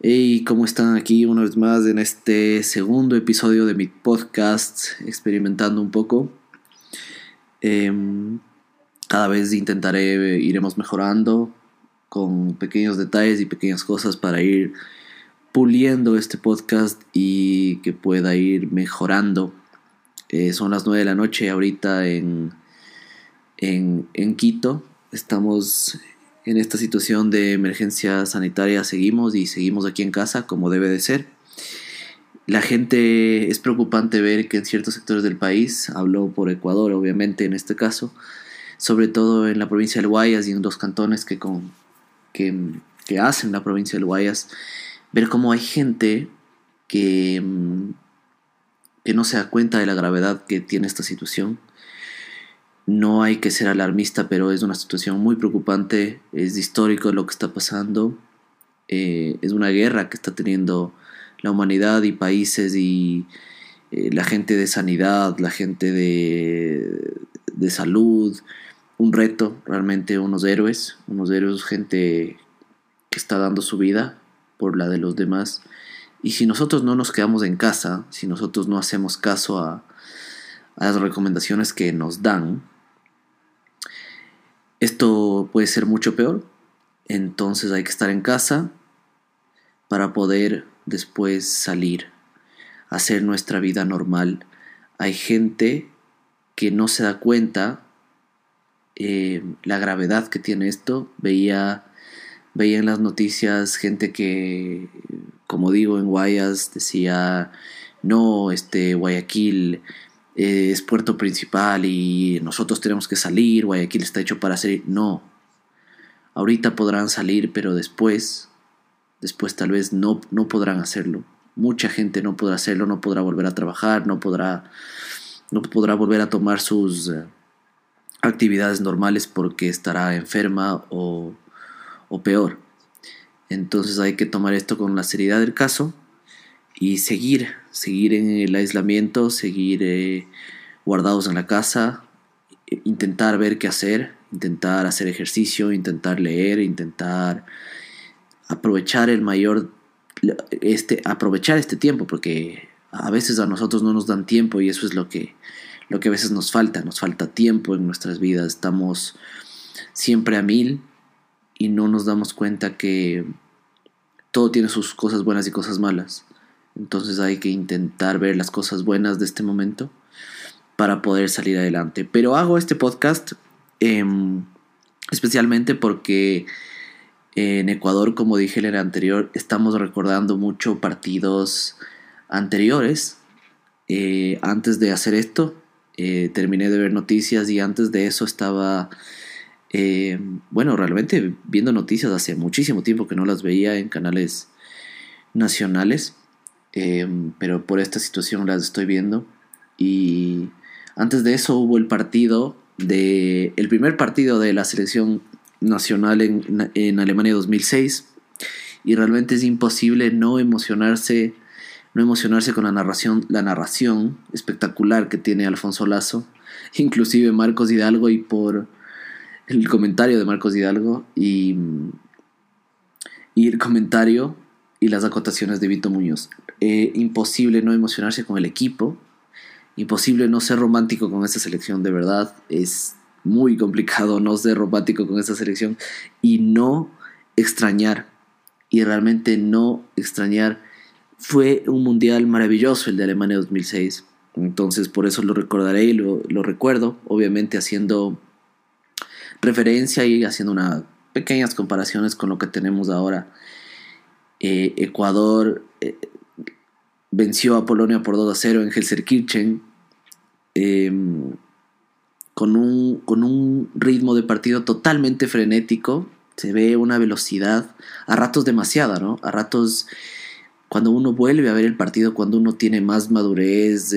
Hey, ¿cómo están aquí una vez más en este segundo episodio de mi podcast, experimentando un poco? Em, cada vez intentaré, iremos mejorando con pequeños detalles y pequeñas cosas para ir puliendo este podcast y que pueda ir mejorando. Eh, son las 9 de la noche ahorita en, en, en Quito. Estamos en esta situación de emergencia sanitaria seguimos y seguimos aquí en casa como debe de ser. La gente es preocupante ver que en ciertos sectores del país, hablo por Ecuador obviamente en este caso, sobre todo en la provincia del Guayas y en los cantones que, hacen la provincia del Guayas, ver cómo hay gente que, que no se da cuenta de la gravedad que tiene esta situación no hay que ser alarmista, pero es una situación muy preocupante, es histórico lo que está pasando, eh, es una guerra que está teniendo la humanidad y países y eh, la gente de sanidad, la gente de, de salud, un reto, realmente unos héroes, unos héroes, gente que está dando su vida por la de los demás. Y si nosotros no nos quedamos en casa, si nosotros no hacemos caso a, a las recomendaciones que nos dan, esto puede ser mucho peor, entonces hay que estar en casa para poder después salir, hacer nuestra vida normal. Hay gente que no se da cuenta eh, la gravedad que tiene esto. Veía, veía en las noticias gente que, como digo, en Guayas decía, no, este Guayaquil eh, es puerto principal y nosotros tenemos que salir, Guayaquil está hecho para salir. No. Ahorita podrán salir, pero después, después tal vez no, no podrán hacerlo. Mucha gente no podrá hacerlo, no podrá volver a trabajar, no podrá, no podrá volver a tomar sus eh, actividades normales porque estará enferma o, o peor. Entonces hay que tomar esto con la seriedad del caso y seguir, seguir en el aislamiento, seguir eh, guardados en la casa, intentar ver qué hacer, intentar hacer ejercicio, intentar leer, intentar aprovechar el mayor este aprovechar este tiempo porque a veces a nosotros no nos dan tiempo y eso es lo que lo que a veces nos falta, nos falta tiempo en nuestras vidas, estamos siempre a mil y no nos damos cuenta que todo tiene sus cosas buenas y cosas malas. Entonces hay que intentar ver las cosas buenas de este momento para poder salir adelante. Pero hago este podcast em, especialmente porque en Ecuador, como dije en el anterior, estamos recordando mucho partidos anteriores. Eh, antes de hacer esto, eh, terminé de ver noticias y antes de eso estaba, em, bueno, realmente viendo noticias hace muchísimo tiempo que no las veía en canales nacionales. Em, pero por esta situación las estoy viendo. Y antes de eso hubo el partido de el primer partido de la selección nacional en, en Alemania 2006 y realmente es imposible no emocionarse no emocionarse con la narración la narración espectacular que tiene Alfonso Lazo inclusive Marcos Hidalgo y por el comentario de Marcos Hidalgo y, y el comentario y las acotaciones de Vito Muñoz. Eh, imposible no emocionarse con el equipo, imposible no ser romántico con esta selección, de verdad, es muy complicado no ser romántico con esta selección y no extrañar, y realmente no extrañar. Fue un mundial maravilloso el de Alemania 2006, entonces por eso lo recordaré y lo, recuerdo, obviamente haciendo referencia y haciendo unas pequeñas comparaciones con lo que tenemos ahora. Eh, Ecuador eh, venció a Polonia por 2 a 0 en Helserkirchen em, con, un, con un ritmo de partido totalmente frenético. Se ve una velocidad, a ratos demasiada, ¿no? A ratos, cuando uno vuelve a ver el partido, cuando uno tiene más madurez,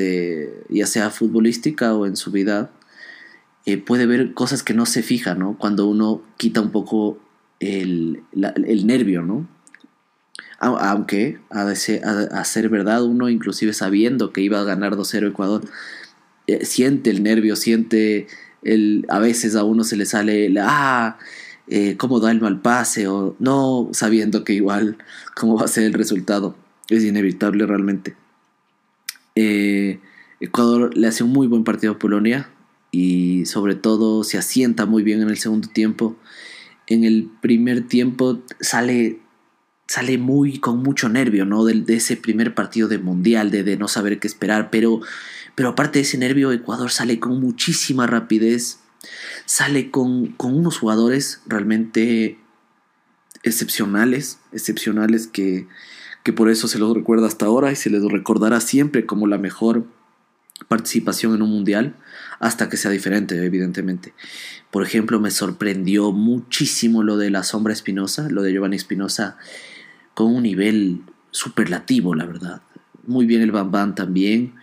ya sea futbolística o en su vida, eh, puede ver cosas que no se fijan, ¿no? Cuando uno quita un poco el, el nervio, ¿no? Aunque a, ser verdad, uno inclusive sabiendo que iba a ganar 2-0 Ecuador, eh, siente el nervio, siente el, a veces a uno se le sale, ah, eh, cómo da el mal pase o no sabiendo que igual cómo va a ser el resultado. Es inevitable realmente. Eh, Ecuador le hace un muy buen partido a Polonia y sobre todo se asienta muy bien en el segundo tiempo. En el primer tiempo sale, sale muy con mucho nervio, ¿no? De, ese primer partido de mundial, de, de, no saber qué esperar, pero, pero aparte de ese nervio, Ecuador sale con muchísima rapidez, sale con, con unos jugadores realmente excepcionales, excepcionales que, que por eso se los recuerda hasta ahora y se les recordará siempre como la mejor participación en un mundial hasta que sea diferente, evidentemente. Por ejemplo, me sorprendió muchísimo lo de la sombra Espinosa, lo de Giovanni Espinosa, con un nivel superlativo, la verdad. Muy bien el Bambán también.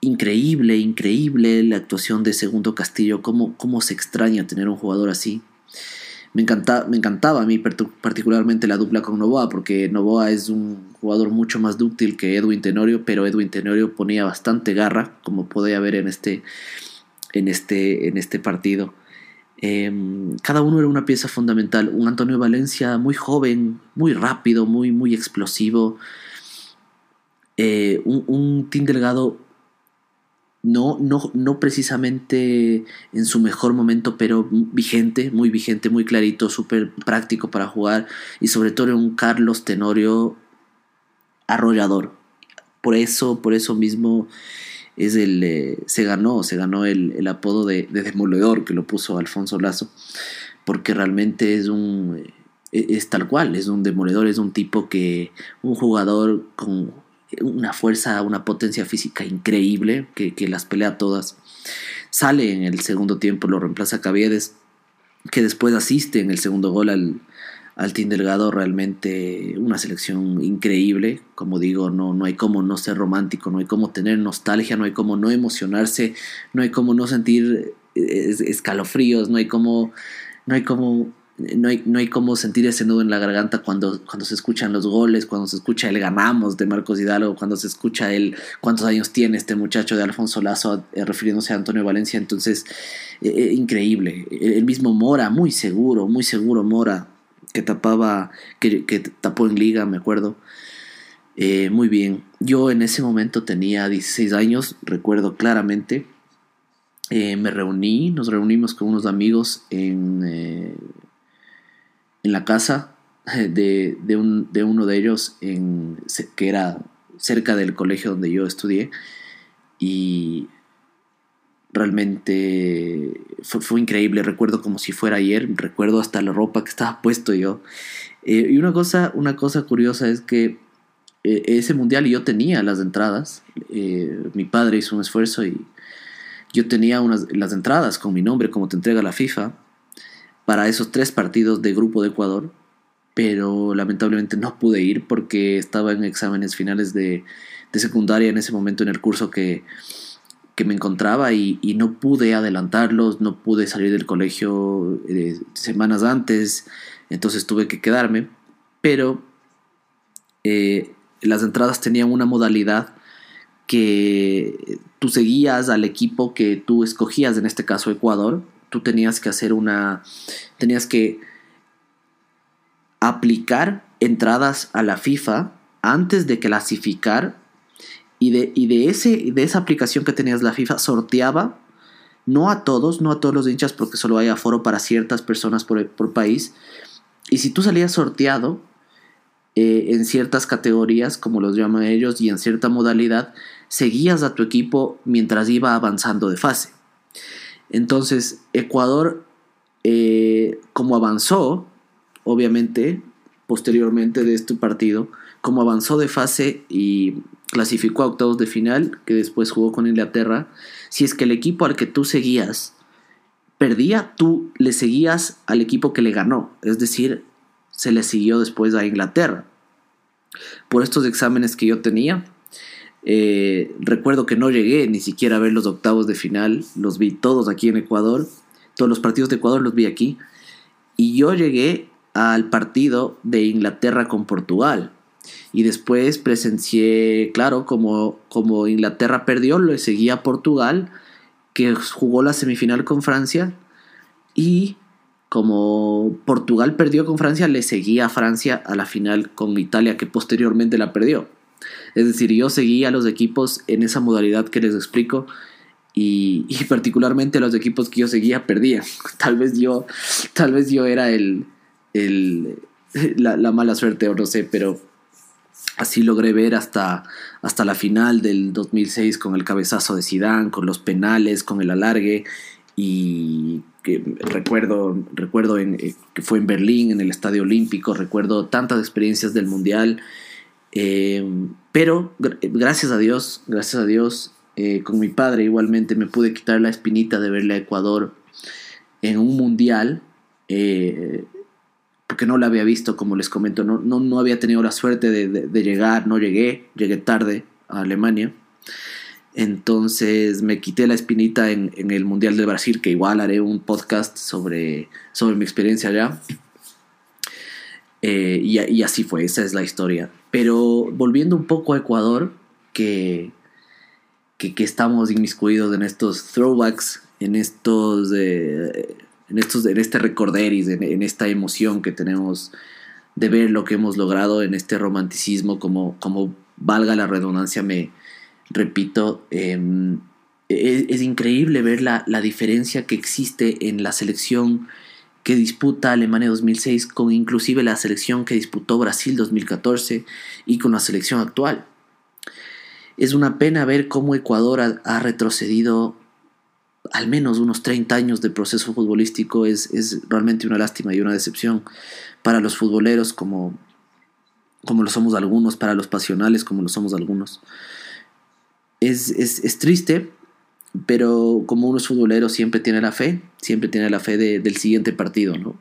Increíble, increíble la actuación de Segundo Castillo, cómo, cómo se extraña tener un jugador así. Me, encanta, me encantaba a mí particularmente la dupla con Novoa, porque Novoa es un jugador mucho más dúctil que Edwin Tenorio, pero Edwin Tenorio ponía bastante garra, como podía ver en este, en este, en este partido. Em, cada uno era una pieza fundamental. Un Antonio Valencia muy joven, muy rápido, muy, muy explosivo. Eh, un, un Tim Delgado no, no, no precisamente en su mejor momento, pero vigente, muy vigente, muy clarito, súper práctico para jugar y sobre todo un Carlos Tenorio arrollador. Por eso, por eso mismo es el, eh, se ganó, se ganó el, apodo de, demoledor que lo puso Alfonso Lazo, porque realmente es un, eh, es tal cual, es un demoledor, es un tipo que, un jugador con una fuerza, una potencia física increíble que, las pelea todas. Sale en el segundo tiempo, lo reemplaza Caviedes, que después asiste en el segundo gol al, al Team Delgado. Realmente una selección increíble. Como digo, no, no hay como no ser romántico, no hay como tener nostalgia, no hay como no emocionarse, no hay como no sentir eh, escalofríos, no hay como, no hay no hay, no hay como sentir ese nudo en la garganta cuando, cuando se escuchan los goles, cuando se escucha el ganamos de Marcos Hidalgo, cuando se escucha el cuántos años tiene este muchacho de Alfonso Lazo eh, refiriéndose a Antonio Valencia. Entonces, eh, increíble. El mismo Mora, muy seguro, muy seguro Mora, que tapaba, que, tapó en liga, me acuerdo. muy bien. Yo en ese momento tenía 16 años, recuerdo claramente. me reuní, nos reunimos con unos amigos en en la casa de, uno de ellos, en, que era cerca del colegio donde yo estudié, y realmente fue, increíble, recuerdo como si fuera ayer, recuerdo hasta la ropa que estaba puesto yo. Eh, y una cosa, una cosa curiosa es que eh, ese mundial yo tenía las entradas, eh, mi padre hizo un esfuerzo y yo tenía unas, las entradas con mi nombre como te entrega la FIFA para esos tres partidos de grupo de Ecuador, pero lamentablemente no pude ir porque estaba en exámenes finales de, secundaria en ese momento en el curso que, me encontraba y, no pude adelantarlos, no pude salir del colegio eh, semanas antes, entonces tuve que quedarme, pero eh, las entradas tenían una modalidad que tú seguías al equipo que tú escogías, en este caso Ecuador, tú tenías que hacer una, tenías que aplicar entradas a la FIFA antes de clasificar y de, y de, ese, de esa aplicación que tenías la FIFA sorteaba, no a todos, no a todos los hinchas porque solo hay aforo para ciertas personas por, país, y si tú salías sorteado eh, en ciertas categorías, como los llaman ellos, y en cierta modalidad, seguías a tu equipo mientras iba avanzando de fase. Entonces, Ecuador, eh, como avanzó, obviamente, posteriormente de este partido, como avanzó de fase y clasificó a octavos de final, que después jugó con Inglaterra, si es que el equipo al que tú seguías perdía, tú le seguías al equipo que le ganó, es decir, se le siguió después a Inglaterra. Por estos exámenes que yo tenía, eh, recuerdo que no llegué ni siquiera a ver los octavos de final, los vi todos aquí en Ecuador, todos los partidos de Ecuador los vi aquí, y yo llegué al partido de Inglaterra con Portugal. Y después presencié, claro, como, como Inglaterra perdió, lo seguía Portugal, que jugó la semifinal con Francia, y como Portugal perdió con Francia, le seguía a Francia a la final con Italia, que posteriormente la perdió. Es decir, yo seguía a los equipos en esa modalidad que les explico y, particularmente los equipos que yo seguía perdían. Tal vez yo, tal vez yo era el, el la, la, mala suerte o no sé, pero así logré ver hasta, hasta la final del 2006 con el cabezazo de Zidane, con los penales, con el alargue. Y que recuerdo, recuerdo eh, que fue en Berlín, en el Estadio Olímpico, recuerdo tantas experiencias del Mundial, eh, pero gracias a Dios, gracias a Dios, eh, con mi padre igualmente me pude quitar la espinita de verle a Ecuador en un Mundial, porque no la había visto, como les comento, no, no, no había tenido la suerte de, de llegar, no llegué, llegué tarde a Alemania. Entonces me quité la espinita en, el Mundial de Brasil, que igual haré un podcast sobre, sobre mi experiencia allá. Eh, y, así fue, esa es la historia. Pero volviendo un poco a Ecuador, que, que, estamos inmiscuidos en estos throwbacks, en estos, eh, en estos, en este recorderis, en, en, esta emoción que tenemos de ver lo que hemos logrado, en este romanticismo, como, como valga la redundancia, me, repito, em, es, increíble ver la, diferencia que existe en la selección que disputa Alemania 2006 con inclusive la selección que disputó Brasil 2014 y con la selección actual. Es una pena ver cómo Ecuador ha, retrocedido al menos unos 30 años de proceso futbolístico. Es, es, realmente una lástima y una decepción para los futboleros como, como lo somos algunos, para los pasionales como lo somos algunos es, triste, pero como uno es futbolero siempre tiene la fe, siempre tiene la fe del siguiente partido, ¿no?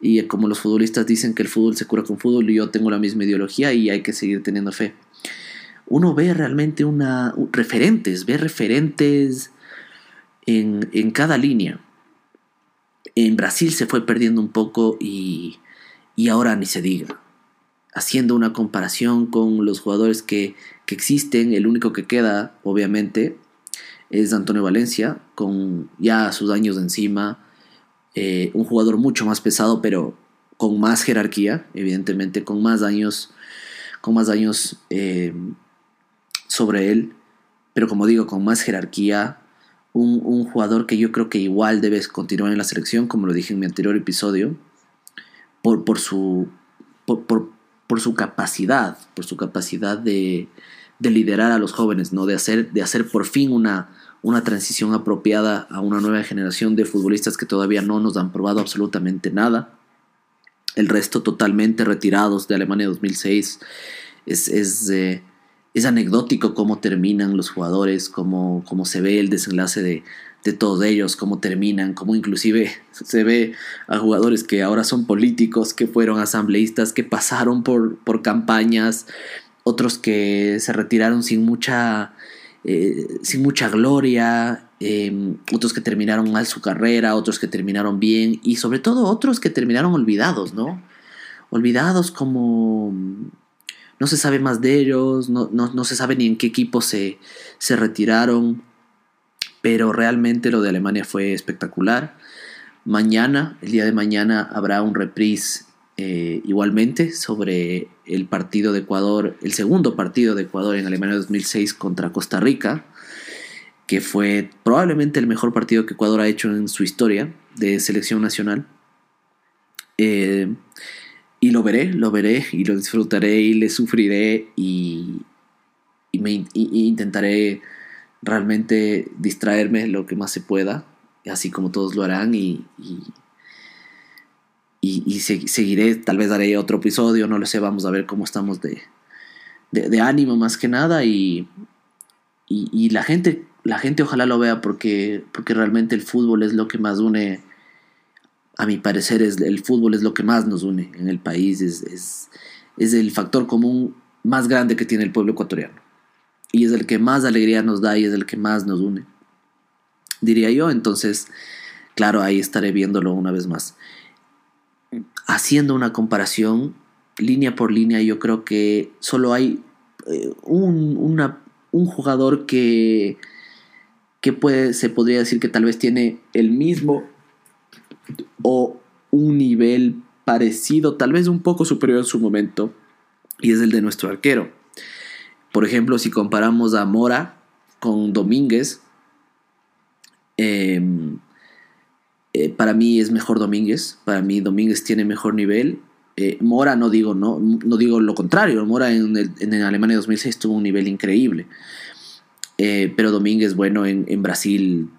Y como los futbolistas dicen que el fútbol se cura con fútbol, yo tengo la misma ideología y hay que seguir teniendo fe. Uno ve realmente una, referentes, ve referentes en, en cada línea. En Brasil se fue perdiendo un poco y, y ahora ni se diga. Haciendo una comparación con los jugadores que, que existen, el único que queda, obviamente, es Antonio Valencia, con ya sus años encima, eh, un jugador mucho más pesado, pero con más jerarquía, evidentemente, con más años, con más años eh, sobre él, pero como digo, con más jerarquía, un, jugador que yo creo que igual debes continuar en la selección, como lo dije en mi anterior episodio, por, por su, por, por su capacidad, por su capacidad de, de liderar a los jóvenes, ¿no? de, hacer, de hacer por fin una, una transición apropiada a una nueva generación de futbolistas que todavía no nos han probado absolutamente nada. El resto totalmente retirados de Alemania 2006. Es, es, eh, es anecdótico cómo terminan los jugadores, cómo, cómo se ve el desenlace de, de todos ellos, cómo terminan, cómo inclusive se ve a jugadores que ahora son políticos, que fueron asambleístas, que pasaron por, por campañas, otros que se retiraron sin mucha, eh, sin mucha gloria, em, otros que terminaron mal su carrera, otros que terminaron bien y sobre todo otros que terminaron olvidados, ¿no? Olvidados como no se sabe más de ellos, no, se sabe ni en qué equipo se, se retiraron, pero realmente lo de Alemania fue espectacular. Mañana, el día de mañana, habrá un reprise eh, igualmente sobre el partido de Ecuador, el segundo partido de Ecuador en Alemania 2006 contra Costa Rica, que fue probablemente el mejor partido que Ecuador ha hecho en su historia de selección nacional. Eh, y lo veré, lo veré y lo disfrutaré y le sufriré y, me, intentaré realmente distraerme lo que más se pueda, así como todos lo harán y y, seguiré, tal vez daré otro episodio, no lo sé, vamos a ver cómo estamos de, de, ánimo más que nada y, y, la gente, la gente ojalá lo vea porque, porque realmente el fútbol es lo que más une, a mi parecer es, el fútbol es lo que más nos une en el país, es, es, es el factor común más grande que tiene el pueblo ecuatoriano. Y es el que más alegría nos da y es el que más nos une, diría yo, entonces, claro, ahí estaré viéndolo una vez más. Haciendo una comparación línea por línea, yo creo que solo hay eh, un, un, jugador que, que puede, se podría decir que tal vez tiene el mismo, o un nivel parecido, tal vez un poco superior en su momento, y es el de nuestro arquero. Por ejemplo, si comparamos a Mora con Domínguez, em, eh, para mí es mejor Domínguez, para mí Domínguez tiene mejor nivel. Eh, Mora no digo, no, no digo lo contrario, Mora en, en Alemania 2006 tuvo un nivel increíble. Eh, pero Domínguez, bueno, en, en, Brasil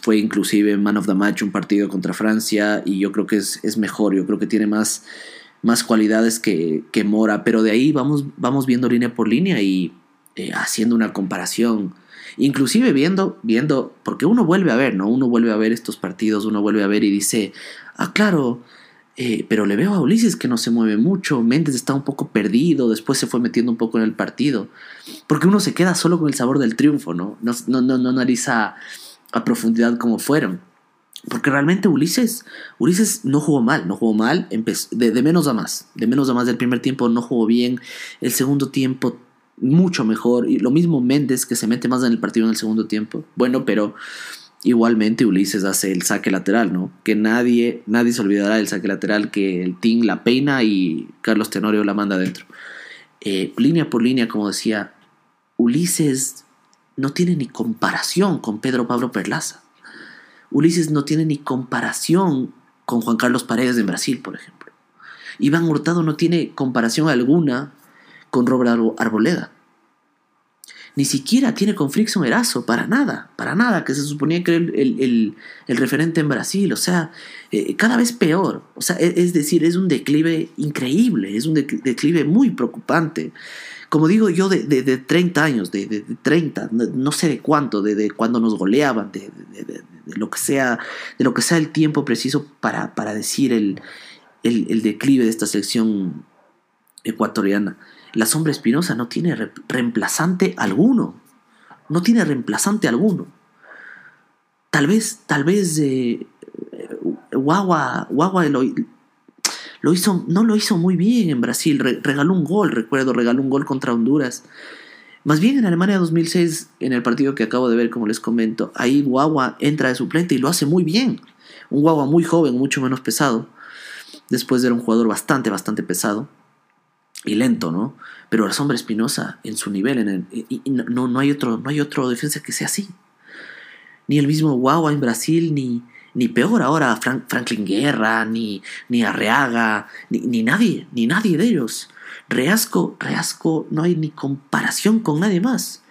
fue inclusive man of the match un partido contra Francia y yo creo que es, es mejor, yo creo que tiene más, más cualidades que, que, Mora, pero de ahí vamos, vamos viendo línea por línea y eh, haciendo una comparación, inclusive viendo, viendo, porque uno vuelve a ver, ¿no? Uno vuelve a ver estos partidos, uno vuelve a ver y dice, ah, claro, eh, pero le veo a Ulises que no se mueve mucho, Méndez está un poco perdido, después se fue metiendo un poco en el partido, porque uno se queda solo con el sabor del triunfo, ¿no? No, no, no, no analiza a profundidad como fueron. Porque realmente Ulises, Ulises no jugó mal, no jugó mal, de, de, menos a más, de menos a más del primer tiempo no jugó bien, el segundo tiempo mucho mejor, y lo mismo Méndez que se mete más en el partido en el segundo tiempo, bueno, pero Igualmente Ulises hace el saque lateral, ¿no? Que nadie, nadie se olvidará del saque lateral que el Team la peina y Carlos Tenorio la manda adentro. Eh, línea por línea, como decía, Ulises no tiene ni comparación con Pedro Pablo Perlaza. Ulises no tiene ni comparación con Juan Carlos Paredes en Brasil, por ejemplo. Iván Hurtado no tiene comparación alguna con Robert Arboleda ni siquiera tiene con Frickson Erazo, para nada, para nada, que se suponía que era el, referente en Brasil, o sea, eh, cada vez peor, o sea, e, es, decir, es un declive increíble, es un declive muy preocupante. Como digo yo, de, de, 30 años, de, de 30, no, sé de cuánto, de, cuando nos goleaban, de, lo que sea, de lo que sea el tiempo preciso para, para decir el, el declive de esta selección ecuatoriana la sombra espinosa no tiene reemplazante alguno. No tiene reemplazante alguno. Tal vez, tal vez eh, Guagua, Guagua lo, hizo, no lo hizo muy bien en Brasil. regaló un gol, recuerdo, regaló un gol contra Honduras. Más bien en Alemania 2006, en el partido que acabo de ver, como les comento, ahí Guagua entra de suplente y lo hace muy bien. Un Guagua muy joven, mucho menos pesado. Después de ser un jugador bastante, bastante pesado y lento, ¿no? Pero la sombra Espinosa en su nivel, en y, no, no, hay otro, no hay otro defensa que sea así. Ni el mismo Guagua en Brasil, ni, ni peor ahora Franklin Guerra, ni, ni Arreaga, ni, ni, nadie, ni nadie de ellos. Reasco, Reasco, no hay ni comparación con nadie más.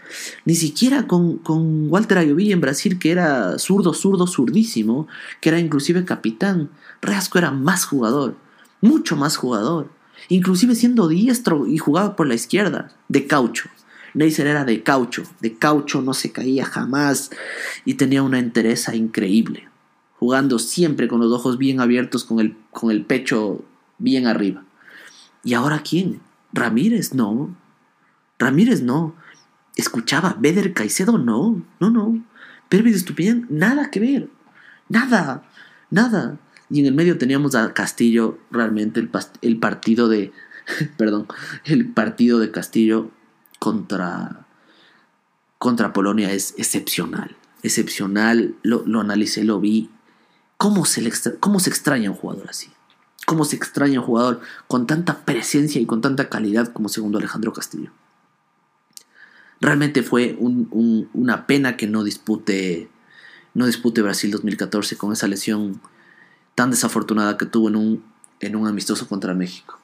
Ni siquiera con, con Walter Ayovilla en Brasil, que era zurdo, zurdo, zurdísimo, que era inclusive capitán. Reasco era más jugador, mucho más jugador inclusive siendo diestro y jugaba por la izquierda, de caucho. Neisser era de caucho, de caucho no se caía jamás y tenía una entereza increíble, jugando siempre con los ojos bien abiertos, con el, con el pecho bien arriba. ¿Y ahora quién? Ramírez, no. Ramírez, no. Escuchaba, Beder Caicedo, no, no, no. Pervis Estupiñán, nada que ver. Nada, nada. Y en el medio teníamos a Castillo, realmente el, el partido de, perdón, el partido de Castillo contra, contra Polonia es excepcional, excepcional, lo, lo analicé, lo vi. ¿Cómo se, ¿Cómo se extraña un jugador así? ¿Cómo se extraña un jugador con tanta presencia y con tanta calidad como segundo Alejandro Castillo? Realmente fue una pena que no dispute, no dispute Brasil 2014 con esa lesión tan desafortunada que tuvo en un, en un amistoso contra México.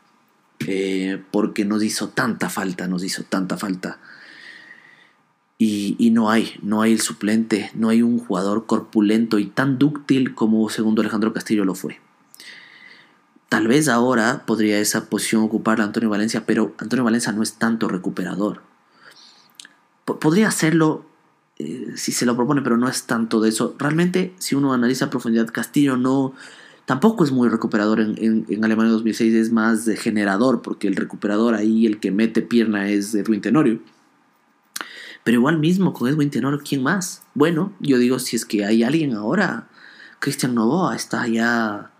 Eh, porque nos hizo tanta falta, nos hizo tanta falta. Y, no hay, no hay el suplente, no hay un jugador corpulento y tan dúctil como segundo Alejandro Castillo lo fue. Tal vez ahora podría esa posición ocuparla Antonio Valencia, pero Antonio Valencia no es tanto recuperador. podría hacerlo eh, si se lo propone, pero no es tanto de eso. Realmente, si uno analiza a profundidad, Castillo no, tampoco es muy recuperador en, en, Alemania 2006, es más de generador, porque el recuperador ahí, el que mete pierna es Edwin Tenorio. Pero igual mismo con Edwin Tenorio, ¿quién más? Bueno, yo digo, si es que hay alguien ahora, Cristian Novoa está ya,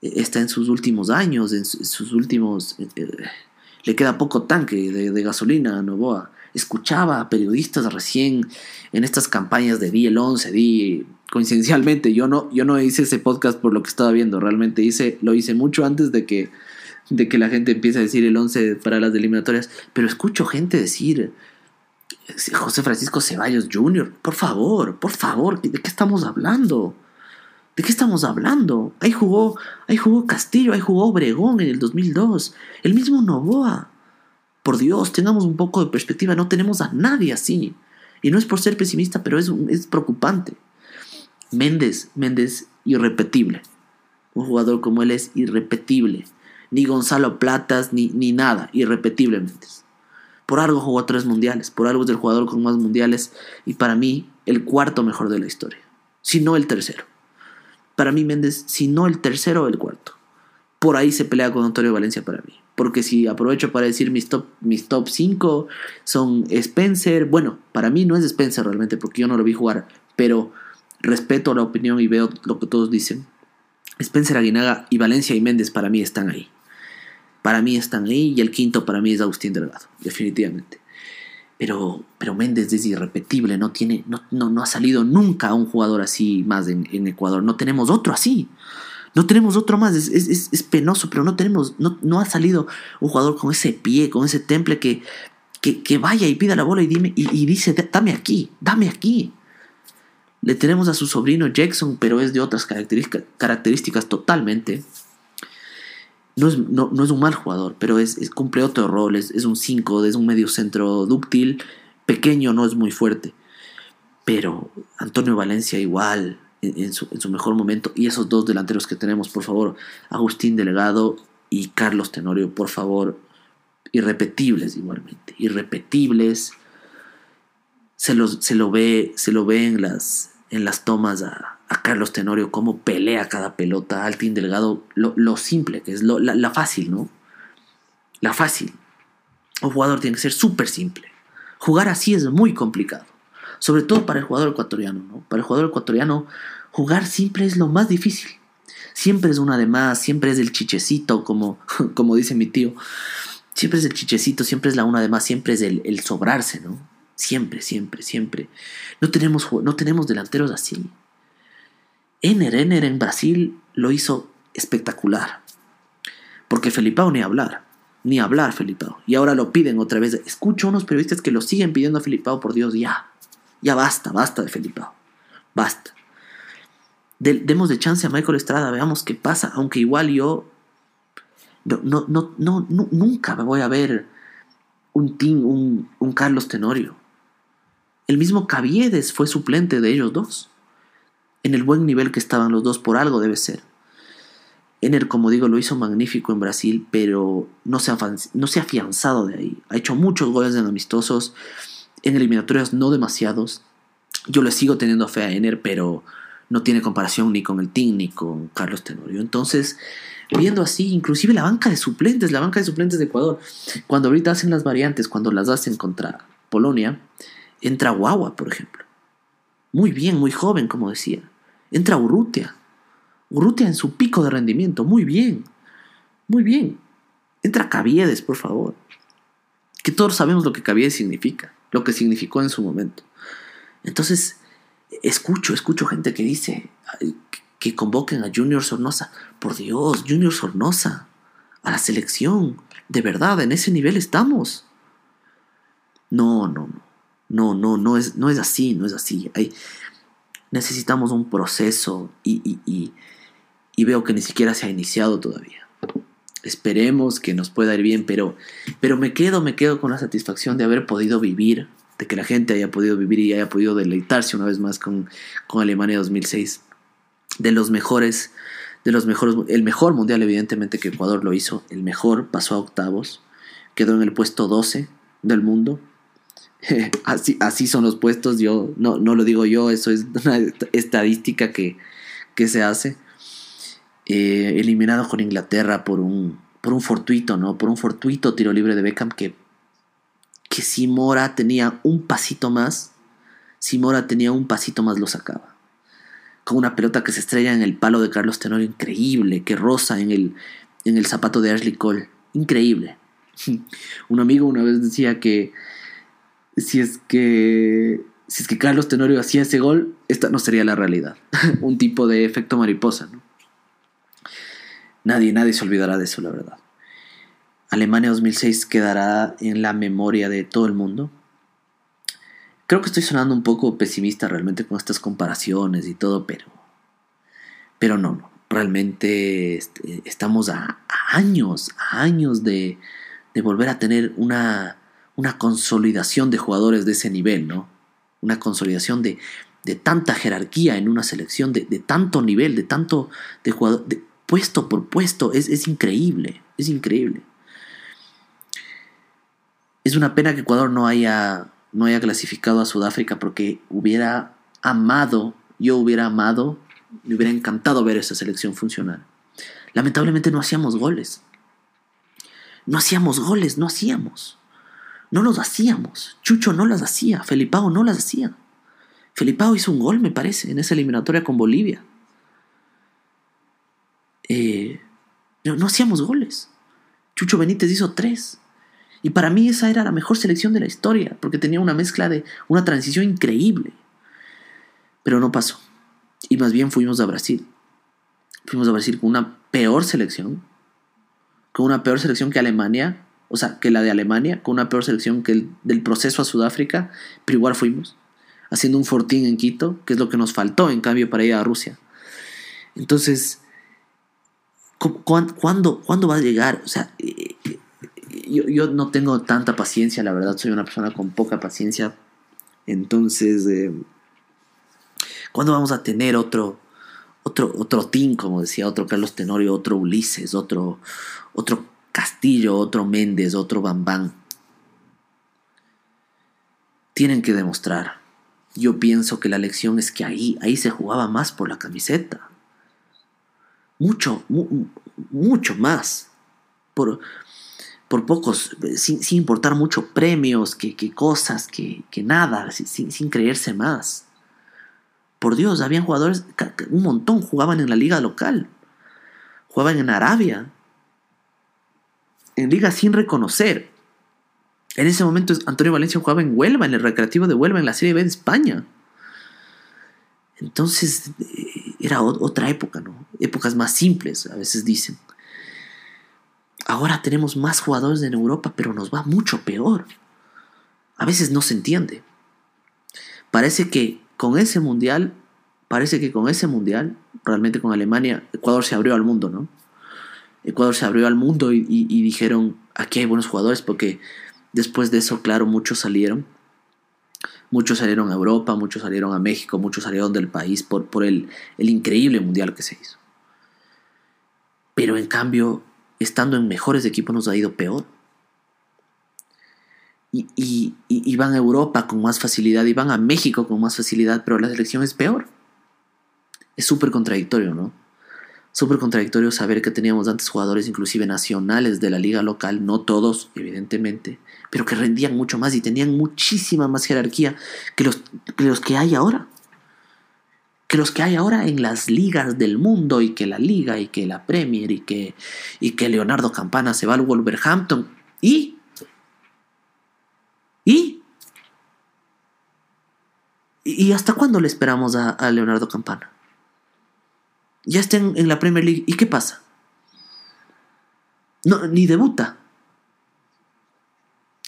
está en sus últimos años, en sus últimos, eh, le queda poco tanque de, de gasolina a Novoa. escuchaba a periodistas recién en estas campañas de di el 11, di coincidencialmente, yo no, yo no hice ese podcast por lo que estaba viendo, realmente hice, lo hice mucho antes de que, de que la gente empiece a decir el 11 para las eliminatorias, pero escucho gente decir José Francisco Ceballos Jr., por favor, por favor, ¿de qué estamos hablando? ¿De qué estamos hablando? Ahí jugó, ahí jugó Castillo, ahí jugó Obregón en el 2002, el mismo Novoa. Por Dios, tengamos un poco de perspectiva, no tenemos a nadie así. Y no es por ser pesimista, pero es, es preocupante. Méndez, Méndez, irrepetible. Un jugador como él es irrepetible. Ni Gonzalo Platas, ni, ni nada, irrepetible Méndez. Por algo jugó tres mundiales, por algo es el jugador con más mundiales y para mí el cuarto mejor de la historia, si no el tercero. Para mí Méndez, si no el tercero el cuarto. Por ahí se pelea con Antonio Valencia para mí. Porque si aprovecho para decir mis top, mis top 5 son Spencer. Bueno, para mí no es Spencer realmente porque yo no lo vi jugar. Pero respeto la opinión y veo lo que todos dicen. Spencer Aguinaga y Valencia y Méndez para mí están ahí. Para mí están ahí y el quinto para mí es Agustín Delgado, definitivamente. Pero, pero Méndez es irrepetible, no, tiene, no, no, ha salido nunca un jugador así más en, Ecuador. No tenemos otro así. No tenemos otro más, es, penoso, pero no tenemos, no, no, ha salido un jugador con ese pie, con ese temple que, que, vaya y pida la bola y, dime, y dice, dame aquí, dame aquí. Le tenemos a su sobrino Jackson, pero es de otras características, totalmente. No es, no, es, un mal jugador, pero es, cumple otro rol. Es, un 5, es un medio centro dúctil, pequeño, no es muy fuerte. Pero Antonio Valencia igual, en, su, en, su, mejor momento. Y esos dos delanteros que tenemos, por favor, Agustín Delegado y Carlos Tenorio, por favor, irrepetibles igualmente, irrepetibles. Se, los, se, lo ve, se lo las, en las tomas a, Carlos Tenorio, cómo pelea cada pelota, Altín Delgado, lo, simple que es, la, fácil, ¿no? La fácil. Un jugador tiene que ser súper simple. Jugar así es muy complicado, sobre todo para el jugador ecuatoriano, ¿no? Para el jugador ecuatoriano, jugar simple es lo más difícil. Siempre es una de más, siempre es el chichecito, como, como dice mi tío. Siempre es el chichecito, siempre es la una de más, siempre es el, el sobrarse, ¿no? Siempre, siempre, siempre. No tenemos, no tenemos delanteros así. Ener, Ener en Brasil lo hizo espectacular. Porque Felipao ni hablar. Ni hablar Felipao. Y ahora lo piden otra vez. Escucho a unos periodistas que lo siguen pidiendo a Felipao, por Dios, ya. Ya basta, basta de Felipao. Basta. demos de chance a Michael Estrada, veamos qué pasa. Aunque igual yo no, no, no, no, nunca me voy a ver un team, un, un Carlos Tenorio. El mismo Caviedes fue suplente de ellos dos. En el buen nivel que estaban los dos, por algo debe ser. Ener, como digo, lo hizo magnífico en Brasil, pero no se, ha, no se ha afianzado de ahí. Ha hecho muchos goles en amistosos, en eliminatorias no demasiados. Yo le sigo teniendo fe a Ener, pero no tiene comparación ni con el Team ni con Carlos Tenorio. Entonces, viendo así, inclusive la banca de suplentes, la banca de suplentes de Ecuador, cuando ahorita hacen las variantes, cuando las hacen contra Polonia, Entra Guagua, por ejemplo. Muy bien, muy joven, como decía. Entra Urrutia. Urrutia en su pico de rendimiento. Muy bien. Muy bien. Entra Caviedes, por favor. Que todos sabemos lo que Caviedes significa. Lo que significó en su momento. Entonces, escucho, escucho gente que dice que convoquen a Junior Sornosa. Por Dios, Junior Sornosa. A la selección. De verdad, en ese nivel estamos. No, no, no. No, no, es, no es así, no es así. Hay, necesitamos un proceso y, y, veo que ni siquiera se ha iniciado todavía. Esperemos que nos pueda ir bien, pero, pero me quedo, me quedo con la satisfacción de haber podido vivir, de que la gente haya podido vivir y haya podido deleitarse una vez más con, con Alemania 2006. De los mejores, de los mejores, el mejor mundial evidentemente que Ecuador lo hizo, el mejor, pasó a octavos, quedó en el puesto 12 del mundo, así, así son los puestos, yo no, no lo digo yo, eso es una estadística que, se hace. Eh, eliminado con Inglaterra por un, por un fortuito, ¿no? Por un fortuito tiro libre de Beckham que, que si Mora tenía un pasito más, si Mora tenía un pasito más lo sacaba. Con una pelota que se estrella en el palo de Carlos Tenorio, increíble, que rosa en el, en el zapato de Ashley Cole, increíble. un amigo una vez decía que si es que si es que Carlos Tenorio hacía ese gol, esta no sería la realidad. Un tipo de efecto mariposa, ¿no? Nadie, nadie se olvidará de eso, la verdad. Alemania 2006 quedará en la memoria de todo el mundo. Creo que estoy sonando un poco pesimista realmente con estas comparaciones y todo, pero, pero no, no. Realmente este, estamos a, años, a años de, de volver a tener una, una consolidación de jugadores de ese nivel, ¿no? Una consolidación de, de tanta jerarquía en una selección, de, de, tanto nivel, de tanto de jugador, de puesto por puesto, es, es increíble, es increíble. Es una pena que Ecuador no haya, no haya clasificado a Sudáfrica porque hubiera amado, yo hubiera amado, me hubiera encantado ver esa selección funcionar. Lamentablemente no hacíamos goles. No hacíamos goles, no hacíamos. No los hacíamos. Chucho no las hacía. Felipao no las hacía. Felipao hizo un gol, me parece, en esa eliminatoria con Bolivia. Eh, no, no hacíamos goles. Chucho Benítez hizo tres. Y para mí esa era la mejor selección de la historia, porque tenía una mezcla de una transición increíble. Pero no pasó. Y más bien fuimos a Brasil. Fuimos a Brasil con una peor selección. Con una peor selección que Alemania o sea, que la de Alemania, con una peor selección que el del proceso a Sudáfrica, pero igual fuimos, haciendo un fortín en Quito, que es lo que nos faltó en cambio para ir a Rusia. Entonces, ¿cuándo, ¿cuándo va a llegar? O sea, eh, eh, yo, no tengo tanta paciencia, la verdad, soy una persona con poca paciencia. Entonces, eh, ¿cuándo vamos a tener otro, otro, otro team, como decía otro Carlos Tenorio, otro Ulises, otro, otro Castillo, otro Méndez, otro Bambán. Tienen que demostrar. Yo pienso que la lección es que ahí, ahí se jugaba más por la camiseta. Mucho, mucho más. Por, por pocos, sin, importar mucho premios, que, cosas, que, nada, sin, sin creerse más. Por Dios, habían jugadores, un montón jugaban en la liga local. Jugaban en Arabia, en liga sin reconocer. En ese momento Antonio Valencia jugaba en Huelva, en el Recreativo de Huelva, en la Serie B de España. Entonces eh, era otra época, ¿no? Épocas más simples, a veces dicen. Ahora tenemos más jugadores en Europa, pero nos va mucho peor. A veces no se entiende. Parece que con ese mundial, parece que con ese mundial, realmente con Alemania, Ecuador se abrió al mundo, ¿no? Ecuador se abrió al mundo y, dijeron, aquí hay buenos jugadores, porque después de eso, claro, muchos salieron. Muchos salieron a Europa, muchos salieron a México, muchos salieron del país por, el, increíble mundial que se hizo. Pero en cambio, estando en mejores equipos nos ha ido peor. Y, y, y, van a Europa con más facilidad y van a México con más facilidad, pero la selección es peor. Es súper contradictorio, ¿no? Súper contradictorio saber que teníamos antes jugadores inclusive nacionales de la liga local, no todos, evidentemente, pero que rendían mucho más y tenían muchísima más jerarquía que los que, hay ahora. Que los que hay ahora en las ligas del mundo y que la liga y que la Premier y que, y que Leonardo Campana se va al Wolverhampton y... ¿Y? ¿Y hasta cuándo le esperamos a Leonardo Campana? Ya está en, la Premier League. ¿Y qué pasa? No, ni debuta.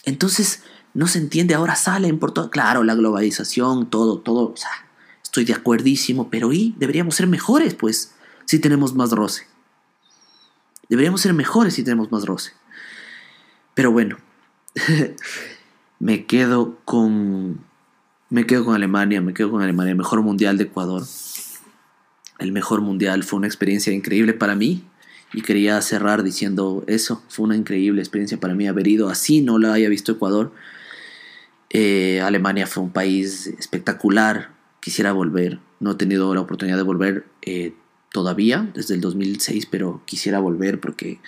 Entonces, no se entiende, ahora salen por todo. Claro, la globalización, todo, todo. O sea, estoy de acuerdísimo, pero ¿y? Deberíamos ser mejores, pues, si tenemos más roce. Deberíamos ser mejores si tenemos más roce. Pero bueno, me quedo con. Me quedo con Alemania, me quedo con Alemania, mejor mundial de Ecuador el mejor mundial. Fue una experiencia increíble para mí. Y quería cerrar diciendo eso. Fue una increíble experiencia para mí haber ido así, no la haya visto Ecuador. Eh, Alemania fue un país espectacular. Quisiera volver. No he tenido la oportunidad de volver eh, todavía desde el 2006, pero quisiera volver porque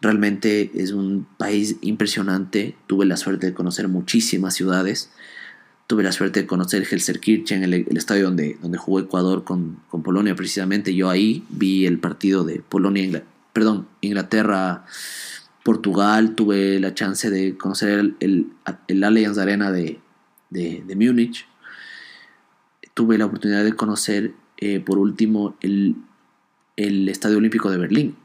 realmente es un país impresionante. Tuve la suerte de conocer muchísimas ciudades tuve la suerte de conocer Helserkirchen, el, el estadio donde, donde jugó Ecuador con, Polonia precisamente. Yo ahí vi el partido de Polonia, perdón, Inglaterra, Portugal, tuve la chance de conocer el, el, el Allianz Arena de, de, de Múnich, tuve la oportunidad de conocer eh, por último el, el Estadio Olímpico de Berlín.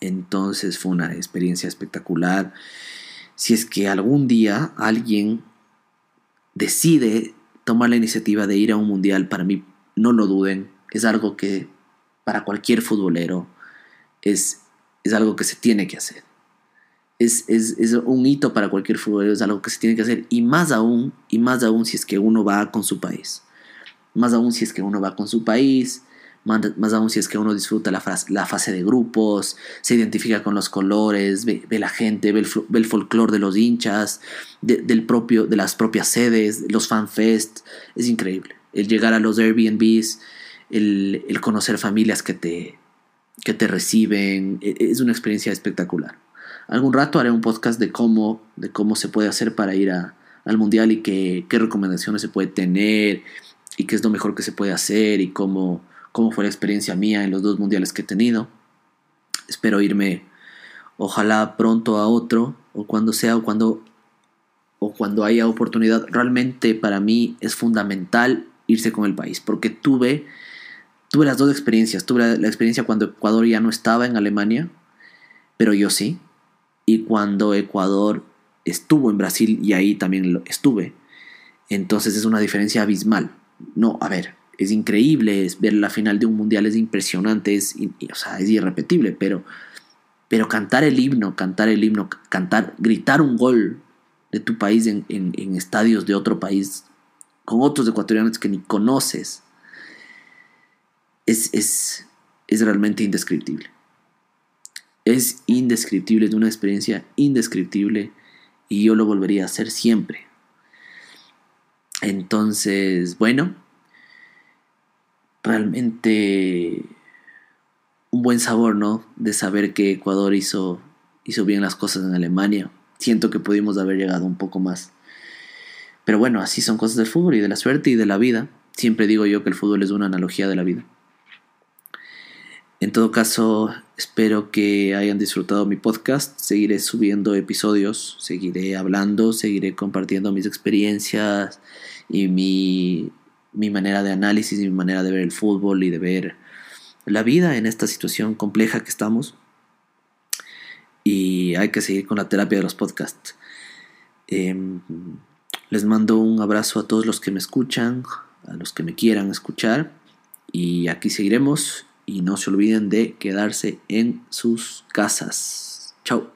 Entonces fue una experiencia espectacular. Si es que algún día alguien decide tomar la iniciativa de ir a un mundial, para mí no lo duden, es algo que para cualquier futbolero es, es algo que se tiene que hacer. Es, es, es, un hito para cualquier futbolero, es algo que se tiene que hacer. Y más aún, y más aún si es que uno va con su país. Más aún si es que uno va con su país, más, aún si es que uno disfruta la, la, fase de grupos, se identifica con los colores, ve, la gente, ve el, ve el folclore de los hinchas, de, del propio, de las propias sedes, los fanfest, es increíble. El llegar a los Airbnbs, el, el conocer familias que te, que te reciben, e, es una experiencia espectacular. Algún rato haré un podcast de cómo, de cómo se puede hacer para ir a, al mundial y qué, qué recomendaciones se puede tener y qué es lo mejor que se puede hacer y cómo cómo fue la experiencia mía en los dos mundiales que he tenido. Espero irme, ojalá pronto a otro, o cuando sea, o cuando, o cuando haya oportunidad. Realmente para mí es fundamental irse con el país, porque tuve, tuve las dos experiencias. Tuve la, experiencia cuando Ecuador ya no estaba en Alemania, pero yo sí. Y cuando Ecuador estuvo en Brasil y ahí también lo estuve. Entonces es una diferencia abismal. No, a ver, es increíble, es ver la final de un mundial es impresionante, es, o sea, es irrepetible, pero, pero cantar el himno, cantar el himno, cantar, gritar un gol de tu país en, en estadios de otro país, con otros ecuatorianos que ni conoces, es, es, es realmente indescriptible. Es indescriptible, es una experiencia indescriptible y yo lo volvería a hacer siempre. Entonces, bueno, realmente un buen sabor, ¿no? De saber que Ecuador hizo, hizo bien las cosas en Alemania. Siento que pudimos haber llegado un poco más. Pero bueno, así son cosas del fútbol y de la suerte y de la vida. Siempre digo yo que el fútbol es una analogía de la vida. En todo caso, espero que hayan disfrutado mi podcast. Seguiré subiendo episodios, seguiré hablando, seguiré compartiendo mis experiencias y mi mi manera de análisis, mi manera de ver el fútbol y de ver la vida en esta situación compleja que estamos. Y hay que seguir con la terapia de los podcasts. Em, les mando un abrazo a todos los que me escuchan, a los que me quieran escuchar. Y aquí seguiremos. Y no se olviden de quedarse en sus casas. Chao.